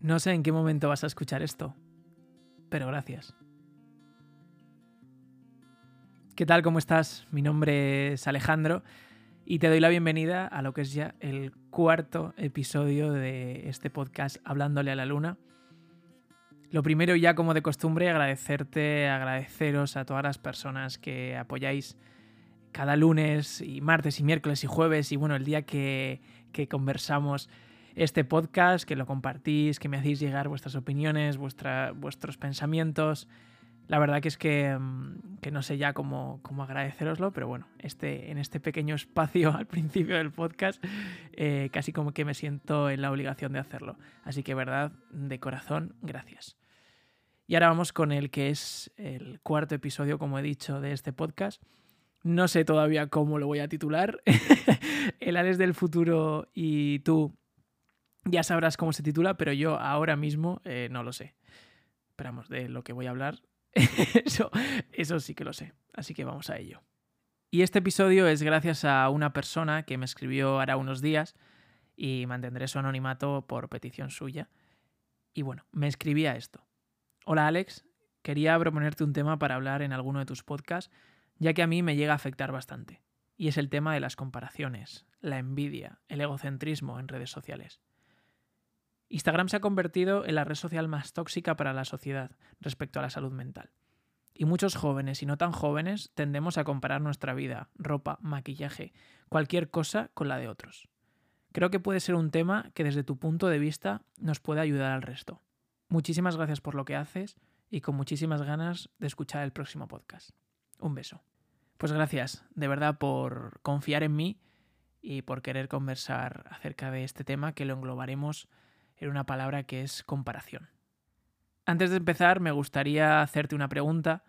No sé en qué momento vas a escuchar esto, pero gracias. ¿Qué tal? ¿Cómo estás? Mi nombre es Alejandro y te doy la bienvenida a lo que es ya el cuarto episodio de este podcast Hablándole a la Luna. Lo primero ya como de costumbre agradecerte, agradeceros a todas las personas que apoyáis cada lunes y martes y miércoles y jueves y bueno, el día que, que conversamos este podcast, que lo compartís, que me hacéis llegar vuestras opiniones, vuestros pensamientos. La verdad que es que, mm, que no sé ya cómo, cómo, agradeceroslo, pero bueno, este, en este pequeño espacio al principio del podcast, eh, casi como que me siento en la obligación de hacerlo. Así que, verdad, de corazón, gracias. Y ahora vamos con el que es el cuarto episodio, como he dicho, de este podcast. No sé todavía cómo lo voy a titular. el Alex del futuro y tú ya sabrás cómo se titula, pero yo ahora mismo eh, no lo sé. Esperamos, de lo que voy a hablar, eso, eso sí que lo sé. Así que vamos a ello. Y este episodio es gracias a una persona que me escribió ahora unos días y mantendré su anonimato por petición suya. Y bueno, me escribía esto. Hola Alex, quería proponerte un tema para hablar en alguno de tus podcasts, ya que a mí me llega a afectar bastante. Y es el tema de las comparaciones, la envidia, el egocentrismo en redes sociales. Instagram se ha convertido en la red social más tóxica para la sociedad respecto a la salud mental. Y muchos jóvenes y no tan jóvenes tendemos a comparar nuestra vida, ropa, maquillaje, cualquier cosa con la de otros. Creo que puede ser un tema que desde tu punto de vista nos puede ayudar al resto. Muchísimas gracias por lo que haces y con muchísimas ganas de escuchar el próximo podcast. Un beso. Pues gracias, de verdad, por confiar en mí y por querer conversar acerca de este tema que lo englobaremos en una palabra que es comparación. Antes de empezar, me gustaría hacerte una pregunta.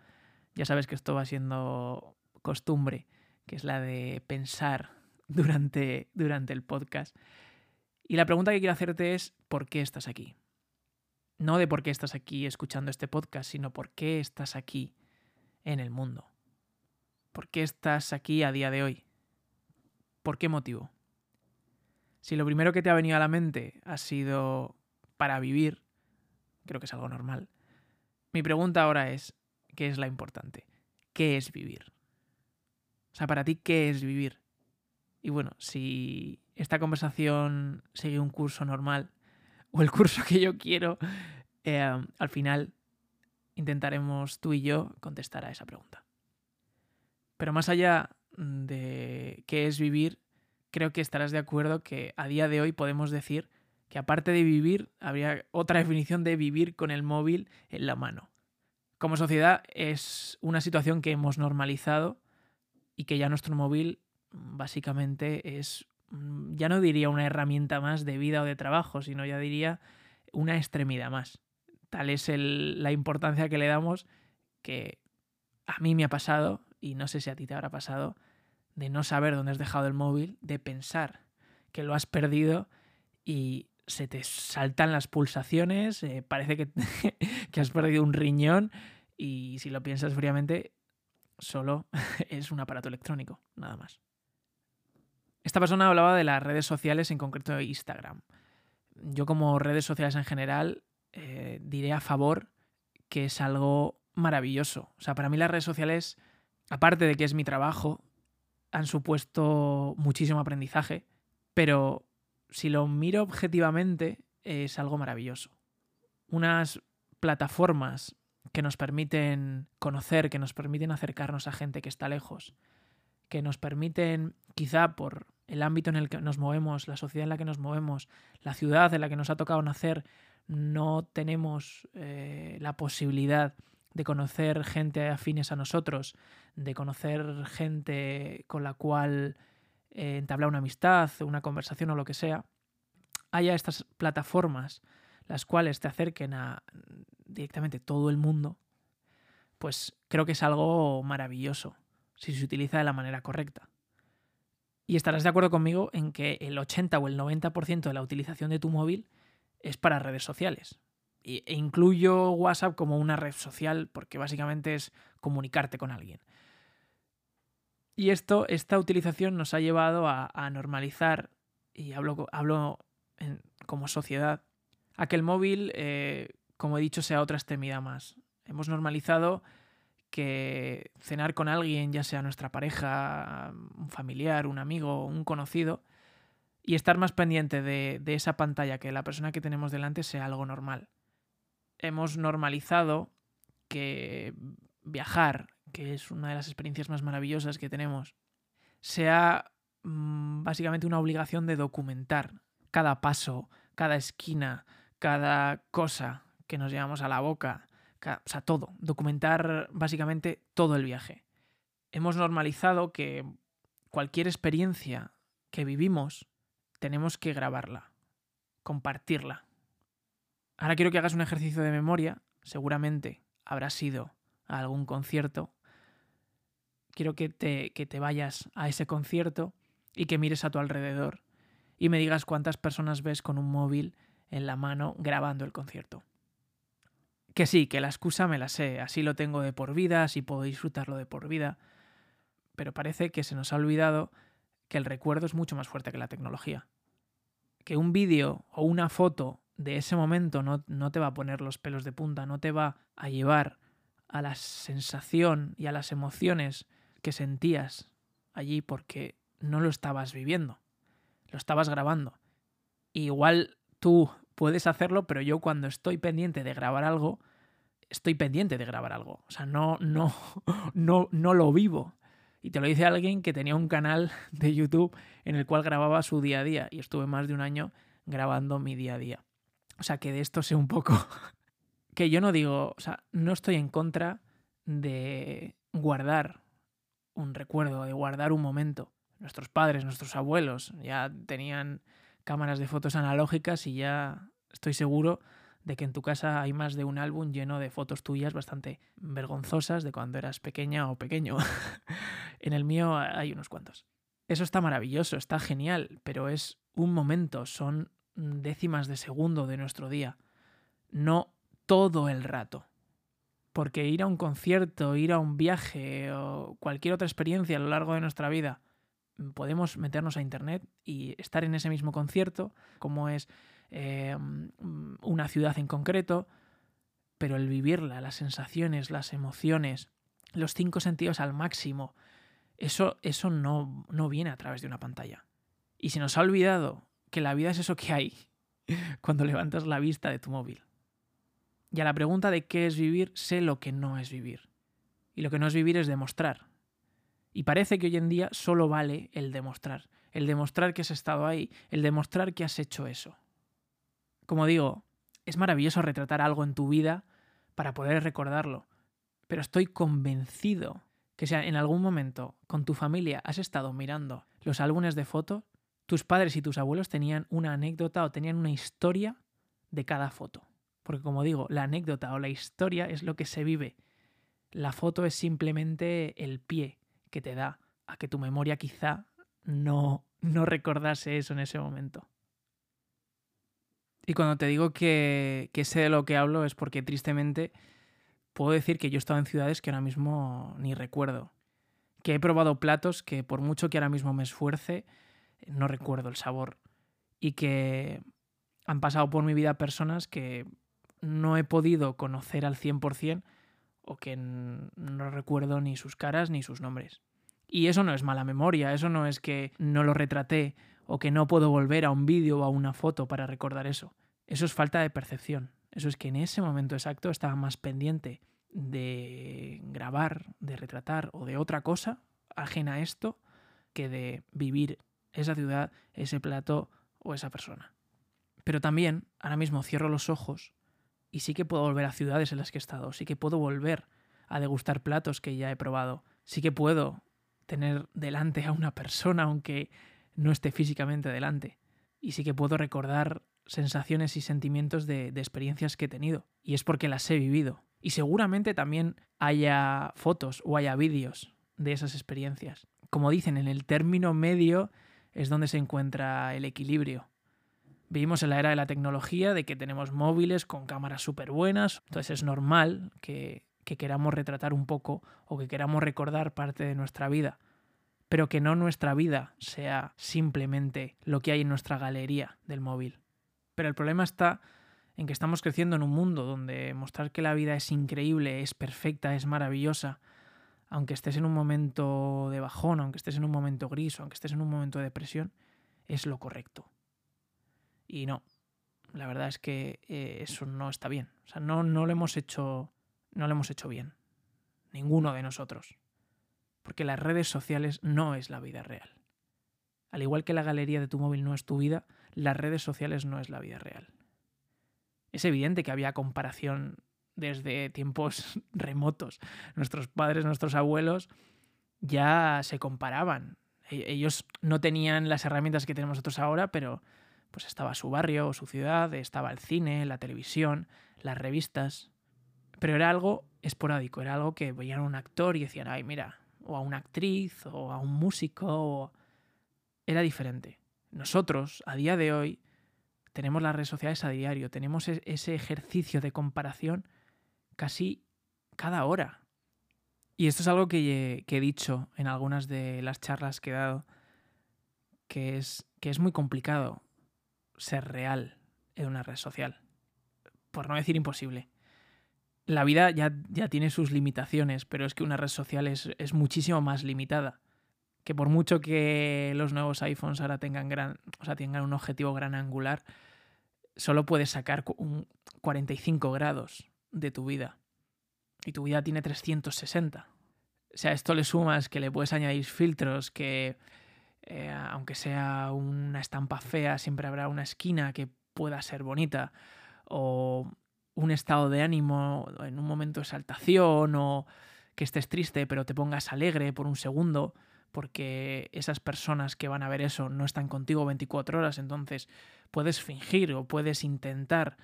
Ya sabes que esto va siendo costumbre, que es la de pensar durante, durante el podcast. Y la pregunta que quiero hacerte es, ¿por qué estás aquí? No de por qué estás aquí escuchando este podcast, sino por qué estás aquí en el mundo. ¿Por qué estás aquí a día de hoy? ¿Por qué motivo? Si lo primero que te ha venido a la mente ha sido para vivir, creo que es algo normal. Mi pregunta ahora es, ¿qué es la importante? ¿Qué es vivir? O sea, para ti, ¿qué es vivir? Y bueno, si esta conversación sigue un curso normal o el curso que yo quiero, eh, al final intentaremos tú y yo contestar a esa pregunta. Pero más allá de qué es vivir, creo que estarás de acuerdo que a día de hoy podemos decir que aparte de vivir, habría otra definición de vivir con el móvil en la mano. Como sociedad es una situación que hemos normalizado y que ya nuestro móvil básicamente es, mm, ya no diría una herramienta más de vida o de trabajo, sino ya diría una extremidad más. Tal es la importancia que le damos que a mí me ha pasado, y no sé si a ti te habrá pasado, de no saber dónde has dejado el móvil, de pensar que lo has perdido y se te saltan las pulsaciones, eh, parece que, que has perdido un riñón y si lo piensas fríamente, solo es un aparato electrónico, nada más. Esta persona hablaba de las redes sociales, en concreto de Instagram. Yo como redes sociales en general eh, diré a favor que es algo maravilloso. O sea, para mí las redes sociales, aparte de que es mi trabajo, han supuesto muchísimo aprendizaje, pero si lo miro objetivamente es algo maravilloso. Unas plataformas que nos permiten conocer, que nos permiten acercarnos a gente que está lejos, que nos permiten, quizá por el ámbito en el que nos movemos, la sociedad en la que nos movemos, la ciudad en la que nos ha tocado nacer, no tenemos eh, la posibilidad de conocer gente afines a nosotros, de conocer gente con la cual eh, entablar una amistad, una conversación o lo que sea, haya estas plataformas las cuales te acerquen a directamente todo el mundo, pues creo que es algo maravilloso si se utiliza de la manera correcta. Y estarás de acuerdo conmigo en que el 80 o el 90% de la utilización de tu móvil es para redes sociales. E incluyo WhatsApp como una red social porque básicamente es comunicarte con alguien. Y esto, esta utilización nos ha llevado a, normalizar, y hablo, como sociedad, a que el móvil, eh, como he dicho, sea otra extremidad más. Hemos normalizado que cenar con alguien, ya sea nuestra pareja, un familiar, un amigo, un conocido, y estar más pendiente de, esa pantalla, que la persona que tenemos delante sea algo normal. Hemos normalizado que viajar, que es una de las experiencias más maravillosas que tenemos, sea mmm, básicamente una obligación de documentar cada paso, cada esquina, cada cosa que nos llevamos a la boca, o sea, todo, documentar básicamente todo el viaje. Hemos normalizado que cualquier experiencia que vivimos tenemos que grabarla, compartirla. Ahora quiero que hagas un ejercicio de memoria, seguramente habrás ido a algún concierto. Quiero que te, que te vayas a ese concierto y que mires a tu alrededor y me digas cuántas personas ves con un móvil en la mano grabando el concierto. Que sí, que la excusa me la sé, así lo tengo de por vida, así puedo disfrutarlo de por vida, pero parece que se nos ha olvidado que el recuerdo es mucho más fuerte que la tecnología. Que un vídeo o una foto de ese momento no, no, te va a poner los pelos de punta, no te va a llevar a la sensación y a las emociones que sentías allí porque no lo estabas viviendo, lo estabas grabando. igual tú puedes hacerlo, pero yo cuando estoy pendiente de grabar algo, estoy pendiente de grabar algo. O sea, no, no, no, no lo vivo. Y te lo dice alguien que tenía un canal de YouTube en el cual grababa su día a día y estuve más de un año grabando mi día a día. O sea, que de esto sé un poco. que yo no digo, o sea, no estoy en contra de guardar un recuerdo, de guardar un momento. Nuestros padres, nuestros abuelos ya tenían cámaras de fotos analógicas y ya estoy seguro de que en tu casa hay más de un álbum lleno de fotos tuyas bastante vergonzosas de cuando eras pequeña o pequeño. en el mío hay unos cuantos. Eso está maravilloso, está genial, pero es un momento, son décimas de segundo de nuestro día, no todo el rato. Porque ir a un concierto, ir a un viaje o cualquier otra experiencia a lo largo de nuestra vida, podemos meternos a internet y estar en ese mismo concierto, como es eh, una ciudad en concreto, pero el vivirla, las sensaciones, las emociones, los cinco sentidos al máximo, eso, eso no, no viene a través de una pantalla. Y se nos ha olvidado que la vida es eso que hay cuando levantas la vista de tu móvil. Y a la pregunta de qué es vivir, sé lo que no es vivir. Y lo que no es vivir es demostrar. Y parece que hoy en día solo vale el demostrar. El demostrar que has estado ahí, el demostrar que has hecho eso. Como digo, es maravilloso retratar algo en tu vida para poder recordarlo, pero estoy convencido que si en algún momento con tu familia has estado mirando los álbumes de fotos, tus padres y tus abuelos tenían una anécdota o tenían una historia de cada foto. Porque como digo, la anécdota o la historia es lo que se vive. La foto es simplemente el pie que te da a que tu memoria quizá no, no recordase eso en ese momento. Y cuando te digo que, que sé de lo que hablo es porque tristemente puedo decir que yo he estado en ciudades que ahora mismo ni recuerdo. Que he probado platos que por mucho que ahora mismo me esfuerce, no recuerdo el sabor. Y que han pasado por mi vida personas que no he podido conocer al 100% o que no recuerdo ni sus caras ni sus nombres. Y eso no es mala memoria, eso no es que no lo retraté o que no puedo volver a un vídeo o a una foto para recordar eso. Eso es falta de percepción. Eso es que en ese momento exacto estaba más pendiente de grabar, de retratar o de otra cosa ajena a esto que de vivir esa ciudad, ese plato o esa persona. Pero también, ahora mismo cierro los ojos y sí que puedo volver a ciudades en las que he estado, sí que puedo volver a degustar platos que ya he probado, sí que puedo tener delante a una persona aunque no esté físicamente delante. Y sí que puedo recordar sensaciones y sentimientos de, de, experiencias que he tenido. Y es porque las he vivido. Y seguramente también haya fotos o haya vídeos de esas experiencias. Como dicen, en el término medio es donde se encuentra el equilibrio. Vivimos en la era de la tecnología, de que tenemos móviles con cámaras súper buenas, entonces es normal que, que queramos retratar un poco o que queramos recordar parte de nuestra vida pero que no nuestra vida sea simplemente lo que hay en nuestra galería del móvil. Pero el problema está en que estamos creciendo en un mundo donde mostrar que la vida es increíble, es perfecta, es maravillosa, aunque estés en un momento de bajón, aunque estés en un momento gris, o aunque estés en un momento de depresión, es lo correcto. Y no, la verdad es que eh, eso no está bien. O sea, no, no lo hemos hecho. No lo hemos hecho bien. Ninguno de nosotros. Porque las redes sociales no es la vida real. Al igual que la galería de tu móvil no es tu vida, las redes sociales no es la vida real. Es evidente que había comparación desde tiempos remotos. Nuestros padres, nuestros abuelos ya se comparaban. E-, ellos no tenían las herramientas que tenemos nosotros ahora, pero pues estaba su barrio o su ciudad, estaba el cine, la televisión, las revistas. Pero era algo esporádico, era algo que veían a un actor y decían, ay, mira, o a una actriz, o a un músico, era diferente. Nosotros, a día de hoy, tenemos las redes sociales a diario, tenemos e-, ese ejercicio de comparación casi cada hora. Y esto es algo que, he dicho en algunas de las charlas que he dado, que es, que es muy complicado ser real en una red social. Por no decir imposible. La vida ya, ya tiene sus limitaciones, pero es que una red social es, es muchísimo más limitada que por mucho que los nuevos iPhones ahora tengan, gran, o sea, tengan un objetivo gran angular, solo puedes sacar un 45 grados de tu vida. Y tu vida tiene 360. O sea, esto le sumas que le puedes añadir filtros, que eh, aunque sea una estampa fea, siempre habrá una esquina que pueda ser bonita. O un estado de ánimo en un momento de exaltación, o que estés triste pero te pongas alegre por un segundo porque esas personas que van a ver eso no están contigo 24 horas, entonces puedes fingir o puedes intentar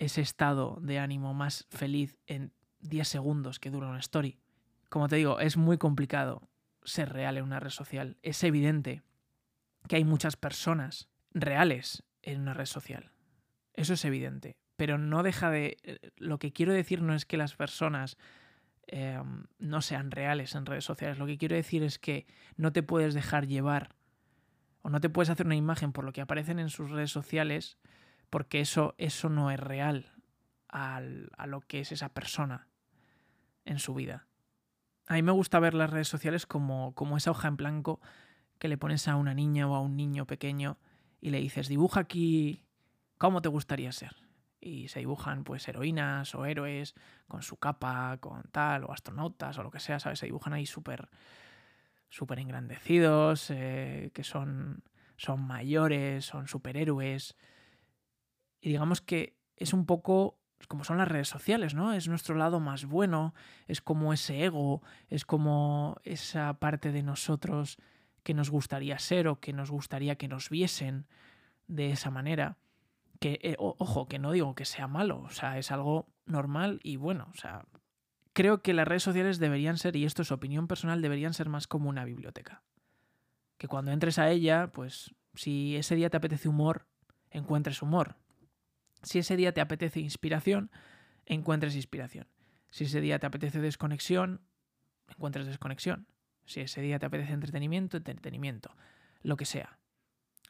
ese estado de ánimo más feliz en 10 segundos que dura una story. Como te digo, es muy complicado ser real en una red social. Es evidente que hay muchas personas reales en una red social. Eso es evidente. Pero no deja de... Eh, lo que quiero decir no es que las personas Em, no sean reales en redes sociales. Lo que quiero decir es que no te puedes dejar llevar o no te puedes hacer una imagen por lo que aparecen en sus redes sociales porque eso, eso no es real a lo que es esa persona en su vida. A mí me gusta ver las redes sociales como, como esa hoja en blanco que le pones a una niña o a un niño pequeño y le dices, dibuja aquí cómo te gustaría ser y se dibujan pues heroínas o héroes con su capa, con tal, o astronautas o lo que sea, ¿sabes? Se dibujan ahí súper súper engrandecidos, eh, que son, son mayores, son superhéroes. Y digamos que es un poco como son las redes sociales, ¿no? Es nuestro lado más bueno, es como ese ego, es como esa parte de nosotros que nos gustaría ser o que nos gustaría que nos viesen de esa manera que, eh, ojo, que no digo que sea malo, o sea, es algo normal y bueno, o sea, creo que las redes sociales deberían ser, y esto es opinión personal, deberían ser más como una biblioteca. Que cuando entres a ella, pues si ese día te apetece humor, encuentres humor. Si ese día te apetece inspiración, encuentres inspiración. Si ese día te apetece desconexión, encuentres desconexión. Si ese día te apetece entretenimiento, entretenimiento. Lo que sea.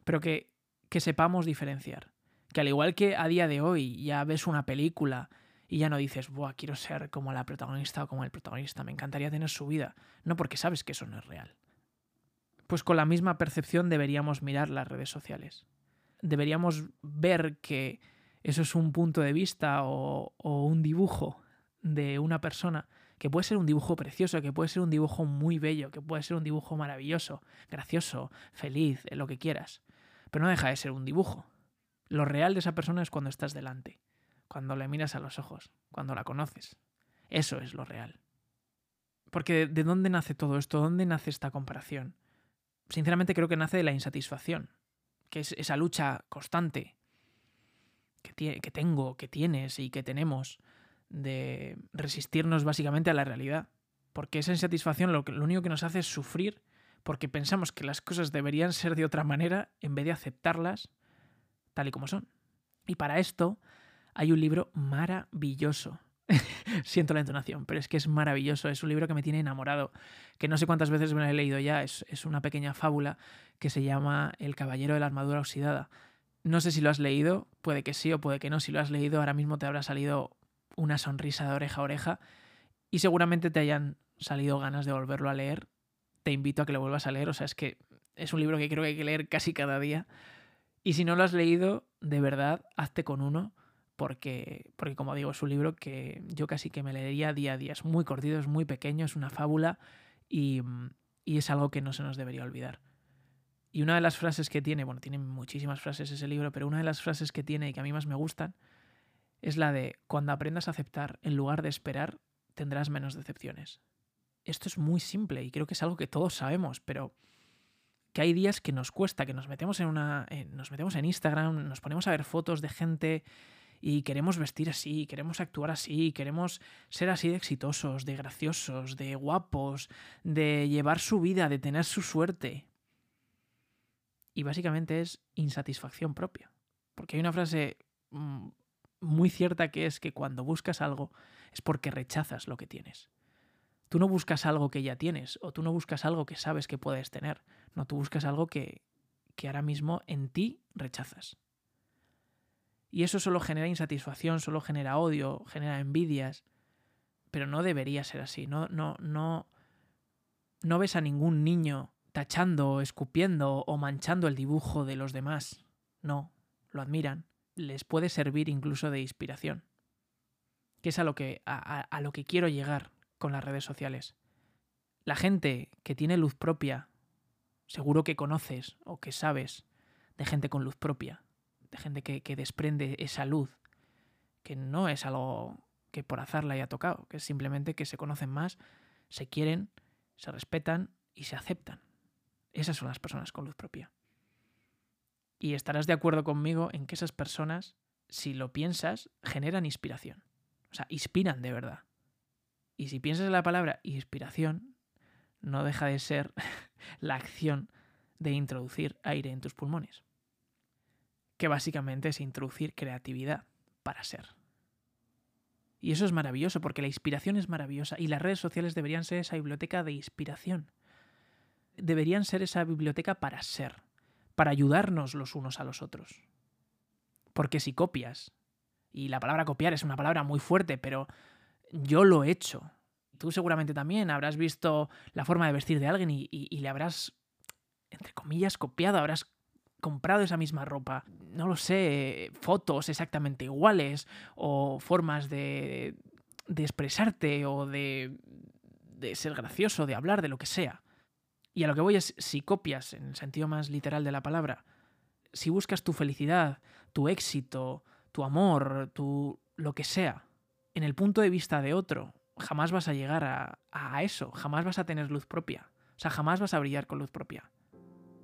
Pero que, que sepamos diferenciar que al igual que a día de hoy ya ves una película y ya no dices, Buah, quiero ser como la protagonista o como el protagonista, me encantaría tener su vida. No porque sabes que eso no es real. Pues con la misma percepción deberíamos mirar las redes sociales. Deberíamos ver que eso es un punto de vista o, un dibujo de una persona que puede ser un dibujo precioso, que puede ser un dibujo muy bello, que puede ser un dibujo maravilloso, gracioso, feliz, lo que quieras. Pero no deja de ser un dibujo. Lo real de esa persona es cuando estás delante, cuando le miras a los ojos, cuando la conoces. Eso es lo real. Porque ¿de dónde nace todo esto? ¿Dónde nace esta comparación? Sinceramente creo que nace de la insatisfacción, que es esa lucha constante que, tengo, que tienes y que tenemos de resistirnos básicamente a la realidad. Porque esa insatisfacción lo, lo único que nos hace es sufrir porque pensamos que las cosas deberían ser de otra manera en vez de aceptarlas tal y como son. Y para esto hay un libro maravilloso. Siento la entonación, pero es que es maravilloso. Es un libro que me tiene enamorado, que no sé cuántas veces me lo he leído ya. Es, una pequeña fábula que se llama El Caballero de la Armadura Oxidada. No sé si lo has leído, puede que sí o puede que no. Si lo has leído, ahora mismo te habrá salido una sonrisa de oreja a oreja y seguramente te hayan salido ganas de volverlo a leer. Te invito a que lo vuelvas a leer, o sea, es que es un libro que creo que hay que leer casi cada día. Y si no lo has leído, de verdad, hazte con uno, porque, porque como digo, es un libro que yo casi que me leería día a día. Es muy cortito, es muy pequeño, es una fábula y, y es algo que no se nos debería olvidar. Y una de las frases que tiene, bueno, tiene muchísimas frases ese libro, pero una de las frases que tiene y que a mí más me gustan es la de cuando aprendas a aceptar en lugar de esperar, tendrás menos decepciones. Esto es muy simple y creo que es algo que todos sabemos, pero que hay días que nos cuesta, que nos metemos en una. nos metemos en Instagram, nos ponemos a ver fotos de gente y queremos vestir así, queremos actuar así, queremos ser así de exitosos, de graciosos, de guapos, de llevar su vida, de tener su suerte. Y básicamente es insatisfacción propia. Porque hay una frase mm, muy cierta que es que cuando buscas algo es porque rechazas lo que tienes. Tú no buscas algo que ya tienes o tú no buscas algo que sabes que puedes tener. No, tú buscas algo que, que ahora mismo en ti rechazas. Y eso solo genera insatisfacción, solo genera odio, genera envidias. Pero no debería ser así. No, no, no, no ves a ningún niño tachando, escupiendo o manchando el dibujo de los demás. No, lo admiran. Les puede servir incluso de inspiración. Que es a lo que, a, lo que quiero llegar con las redes sociales. La gente que tiene luz propia, seguro que conoces o que sabes de gente con luz propia, de gente que, que desprende esa luz, que no es algo que por azar la haya tocado, que es simplemente que se conocen más, se quieren, se respetan y se aceptan. Esas son las personas con luz propia. Y estarás de acuerdo conmigo en que esas personas, si lo piensas, generan inspiración. O sea, inspiran de verdad. Y si piensas en la palabra inspiración, no deja de ser la acción de introducir aire en tus pulmones. Que básicamente es introducir creatividad para ser. Y eso es maravilloso porque la inspiración es maravillosa y las redes sociales deberían ser esa biblioteca de inspiración deberían ser esa biblioteca para ser, para ayudarnos los unos a los otros. Porque si copias, y la palabra copiar es una palabra muy fuerte, pero yo lo he hecho. Tú seguramente también habrás visto la forma de vestir de alguien y, le habrás, entre comillas, copiado, habrás comprado esa misma ropa. No lo sé, fotos exactamente iguales o formas de, de expresarte o de, de ser gracioso, de hablar, de lo que sea. Y a lo que voy es, si copias, en el sentido más literal de la palabra, si buscas tu felicidad, tu éxito, tu amor, tu lo que sea, en el punto de vista de otro, jamás vas a llegar a, a eso, jamás vas a tener luz propia. O sea, jamás vas a brillar con luz propia.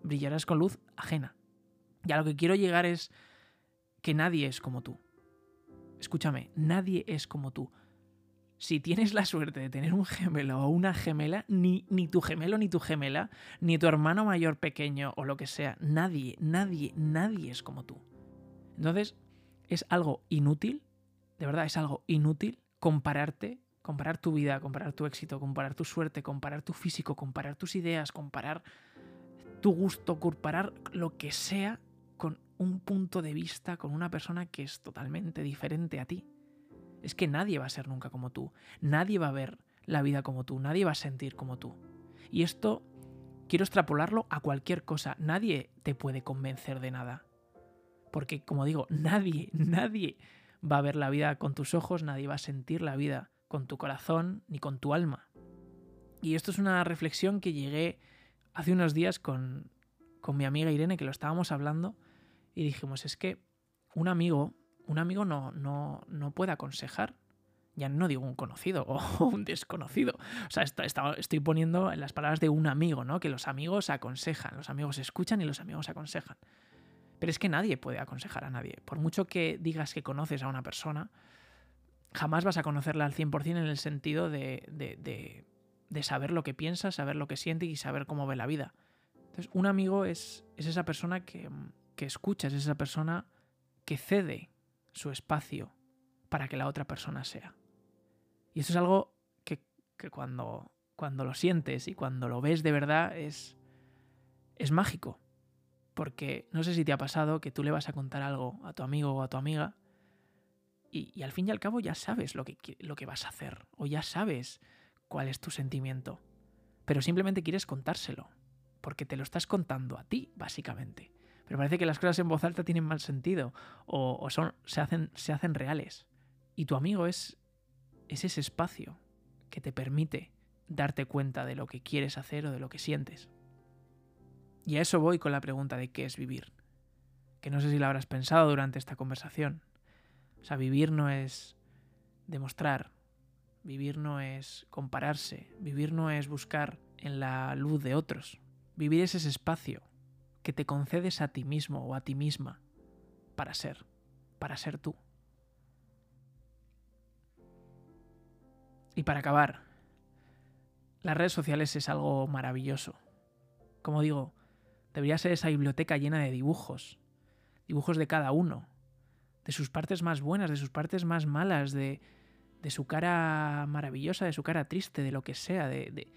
Brillarás con luz ajena. Y a lo que quiero llegar es que nadie es como tú. Escúchame, nadie es como tú si tienes la suerte de tener un gemelo o una gemela, ni, ni, tu gemelo ni tu gemela, ni tu hermano mayor pequeño o lo que sea, nadie, nadie, nadie es como tú. Entonces, es algo inútil, de verdad, es algo inútil compararte, comparar tu vida, comparar tu éxito, comparar tu suerte, comparar tu físico, comparar tus ideas, comparar tu gusto, comparar lo que sea con un punto de vista, con una persona que es totalmente diferente a ti es que nadie va a ser nunca como tú, nadie va a ver la vida como tú, nadie va a sentir como tú. Y esto quiero extrapolarlo a cualquier cosa, nadie te puede convencer de nada. Porque, como digo, nadie, nadie va a ver la vida con tus ojos, nadie va a sentir la vida con tu corazón ni con tu alma. Y esto es una reflexión que llegué hace unos días con, con mi amiga Irene, que lo estábamos hablando, y dijimos, es que un amigo un amigo no, no, no puede aconsejar. Ya no digo un conocido o un desconocido. O sea, estoy poniendo en las palabras de un amigo, ¿no? Que los amigos aconsejan, los amigos escuchan y los amigos aconsejan. Pero es que nadie puede aconsejar a nadie. Por mucho que digas que conoces a una persona, jamás vas a conocerla al 100% en el sentido de, de, de, saber lo que piensa, saber lo que siente y saber cómo ve la vida. Entonces, un amigo es, es esa persona que, que escuchas, es esa persona que cede su espacio para que la otra persona sea. Y eso es algo que, cuando, cuando lo sientes y cuando lo ves de verdad es, es mágico. Porque no sé si te ha pasado que tú le vas a contar algo a tu amigo o a tu amiga y, y al fin y al cabo ya sabes lo que, lo que vas a hacer o ya sabes cuál es tu sentimiento, pero simplemente quieres contárselo, porque te lo estás contando a ti, básicamente. Pero parece que las cosas en voz alta tienen mal sentido o, son, se, hacen, se hacen reales. Y tu amigo es, es ese espacio que te permite darte cuenta de lo que quieres hacer o de lo que sientes. Y a eso voy con la pregunta de qué es vivir. Que no sé si la habrás pensado durante esta conversación. O sea, vivir no es demostrar, vivir no es compararse, vivir no es buscar en la luz de otros. Vivir es ese espacio que te concedes a ti mismo o a ti misma para ser, para ser tú. Y para acabar, las redes sociales es algo maravilloso. Como digo, debería ser esa biblioteca llena de dibujos, dibujos de cada uno, de sus partes más buenas, de sus partes más malas, de, de su cara maravillosa, de su cara triste, de lo que sea. De, de...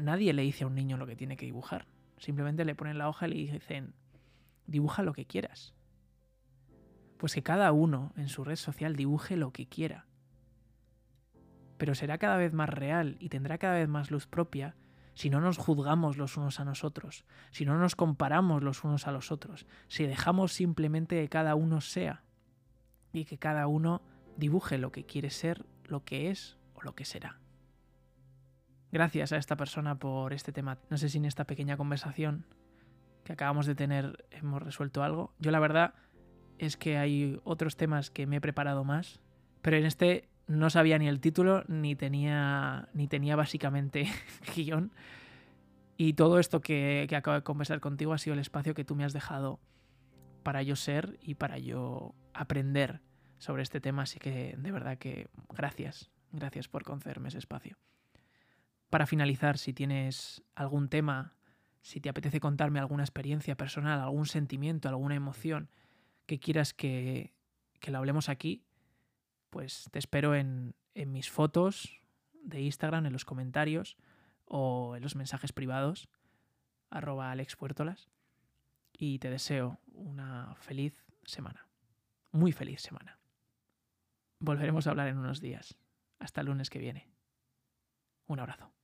Nadie le dice a un niño lo que tiene que dibujar. Simplemente le ponen la hoja y le dicen, dibuja lo que quieras. Pues que cada uno en su red social dibuje lo que quiera pero será cada vez más real y tendrá cada vez más luz propia si no nos juzgamos los unos a nosotros, si no nos comparamos los unos a los otros, si dejamos simplemente que cada uno sea y que cada uno dibuje lo que quiere ser, lo que es o lo que será. Gracias a esta persona por este tema. No sé si en esta pequeña conversación que acabamos de tener hemos resuelto algo. Yo la verdad es que hay otros temas que me he preparado más, pero en este no sabía ni el título, ni tenía, ni tenía básicamente guion. Y todo esto que, que, acabo de conversar contigo ha sido el espacio que tú me has dejado para yo ser y para yo aprender sobre este tema. Así que de verdad que gracias, gracias por concederme ese espacio. Para finalizar, si tienes algún tema, si te apetece contarme alguna experiencia personal, algún sentimiento, alguna emoción que quieras que, que lo hablemos aquí, pues te espero en, en mis fotos de Instagram, en los comentarios o en los mensajes privados, arroba alexpuertolas. Y te deseo una feliz semana. Muy feliz semana. Volveremos a hablar en unos días. Hasta el lunes que viene. Un abrazo.